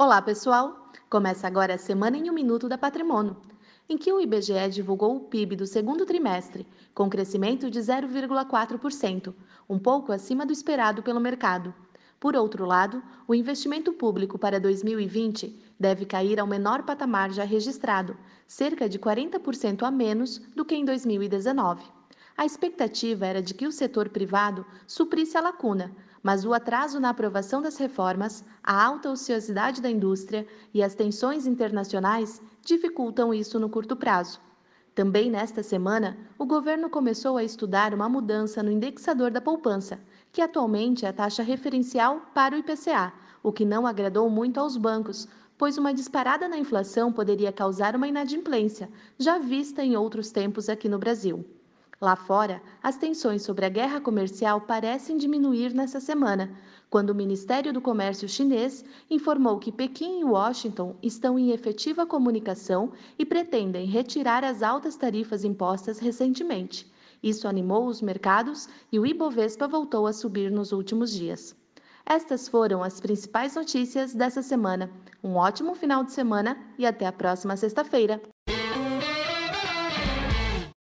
Olá, pessoal! Começa agora a Semana em um Minuto da Patrimônio, em que o IBGE divulgou o PIB do segundo trimestre, com crescimento de 0,4%, um pouco acima do esperado pelo mercado. Por outro lado, o investimento público para 2020 deve cair ao menor patamar já registrado, cerca de 40% a menos do que em 2019. A expectativa era de que o setor privado suprisse a lacuna, mas o atraso na aprovação das reformas, a alta ociosidade da indústria e as tensões internacionais dificultam isso no curto prazo. Também nesta semana, o governo começou a estudar uma mudança no indexador da poupança, que atualmente é a taxa referencial para o IPCA, o que não agradou muito aos bancos, pois uma disparada na inflação poderia causar uma inadimplência, já vista em outros tempos aqui no Brasil. Lá fora, as tensões sobre a guerra comercial parecem diminuir nessa semana, quando o Ministério do Comércio chinês informou que Pequim e Washington estão em efetiva comunicação e pretendem retirar as altas tarifas impostas recentemente. Isso animou os mercados e o Ibovespa voltou a subir nos últimos dias. Estas foram as principais notícias dessa semana. Um ótimo final de semana e até a próxima sexta-feira.